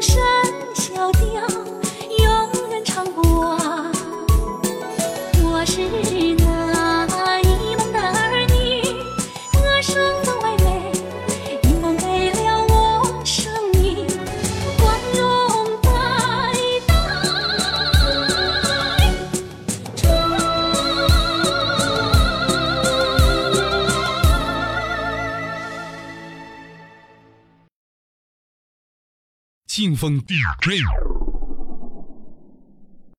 生劲风 DJ。